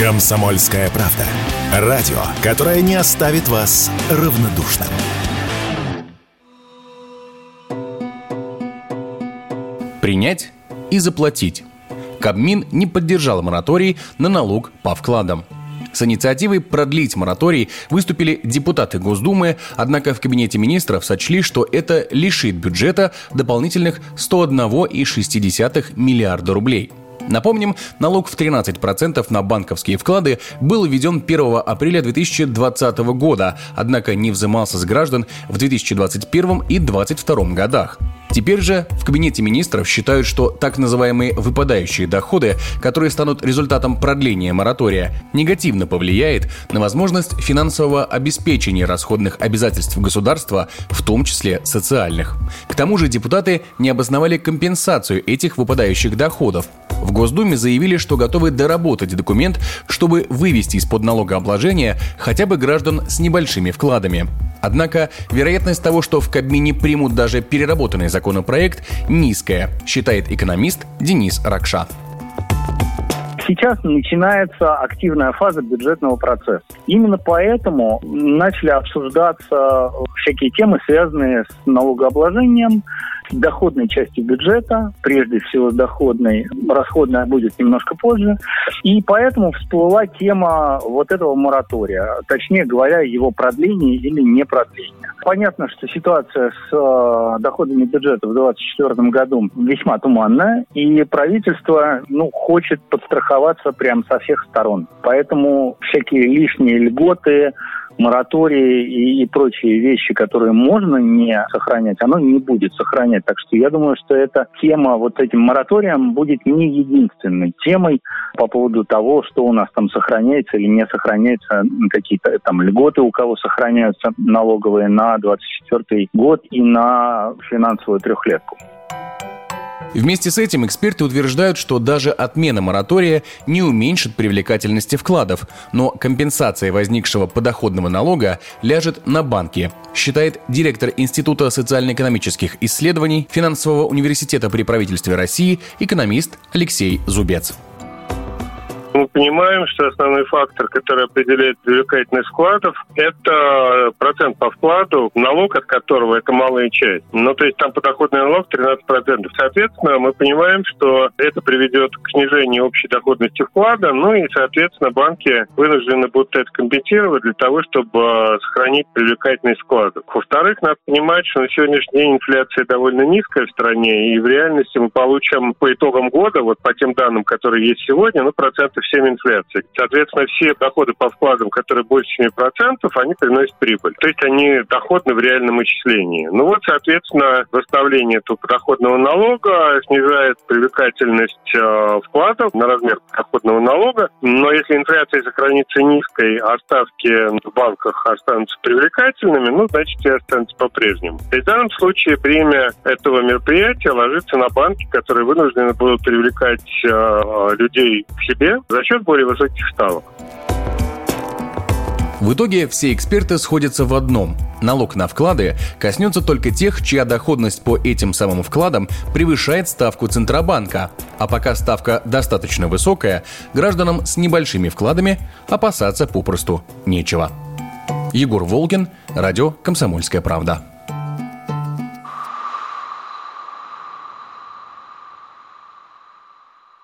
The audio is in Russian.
Комсомольская правда. Радио, которое не оставит вас равнодушным. Принять и заплатить. Кабмин не поддержал мораторий на налог по вкладам. С инициативой продлить мораторий выступили депутаты Госдумы, однако в Кабинете министров сочли, что это лишит бюджета дополнительных 101,6 миллиарда рублей. Напомним, налог в 13% на банковские вклады был введен 1 апреля 2020 года, однако не взимался с граждан в 2021 и 2022 годах. Теперь же в Кабинете министров считают, что так называемые выпадающие доходы, которые станут результатом продления моратория, негативно повлияет на возможность финансового обеспечения расходных обязательств государства, в том числе социальных. К тому же депутаты не обосновали компенсацию этих выпадающих доходов. В Госдуме заявили, что готовы доработать документ, чтобы вывести из-под налогообложения хотя бы граждан с небольшими вкладами. Однако вероятность того, что в Кабмине примут даже переработанный законопроект, низкая, считает экономист Денис Ракша. Сейчас начинается активная фаза бюджетного процесса. Именно поэтому начали обсуждаться всякие темы, связанные с налогообложением, доходной части бюджета, прежде всего с доходной, расходная будет немножко позже. И поэтому всплыла тема вот этого моратория, точнее говоря, его продления или не продления. Понятно, что ситуация с э, доходами бюджета в 2024 году весьма туманная, и правительство ну, хочет подстраховаться прямо со всех сторон. Поэтому всякие лишние льготы, моратории и, и прочие вещи, которые можно не сохранять, оно не будет сохранять. Так что я думаю, что эта тема вот этим мораторием будет не единственной темой по поводу того, что у нас там сохраняется или не сохраняется, какие-то там льготы у кого сохраняются налоговые на 2024 год и на финансовую трехлетку. Вместе с этим эксперты утверждают, что даже отмена моратория не уменьшит привлекательности вкладов, но компенсация возникшего подоходного налога ляжет на банки, считает директор Института социально-экономических исследований Финансового университета при правительстве России экономист Алексей Зубец. Мы понимаем, что основной фактор, который определяет привлекательность вкладов, это процент по вкладу, налог от которого это малая часть. Ну, то есть там подоходный налог 13%. Соответственно, мы понимаем, что это приведет к снижению общей доходности вклада, ну и, соответственно, банки вынуждены будут это компенсировать для того, чтобы сохранить привлекательность вкладов. Во-вторых, надо понимать, что на сегодняшний день инфляция довольно низкая в стране, и в реальности мы получим по итогам года, вот по тем данным, которые есть сегодня, ну, процентов это всем инфляции. Соответственно, все доходы по вкладам, которые больше 7%, они приносят прибыль. То есть они доходны в реальном исчислении. Ну вот, соответственно, выставление этого доходного налога снижает привлекательность э, вкладов на размер доходного налога. Но если инфляция сохранится низкой, а ставки в банках останутся привлекательными, ну, значит, и останутся по-прежнему. И в данном случае премия этого мероприятия ложится на банки, которые вынуждены будут привлекать э, людей к себе за счет более высоких ставок. В итоге все эксперты сходятся в одном. Налог на вклады коснется только тех, чья доходность по этим самым вкладам превышает ставку Центробанка. А пока ставка достаточно высокая, гражданам с небольшими вкладами опасаться попросту нечего. Егор Волгин, радио «Комсомольская правда».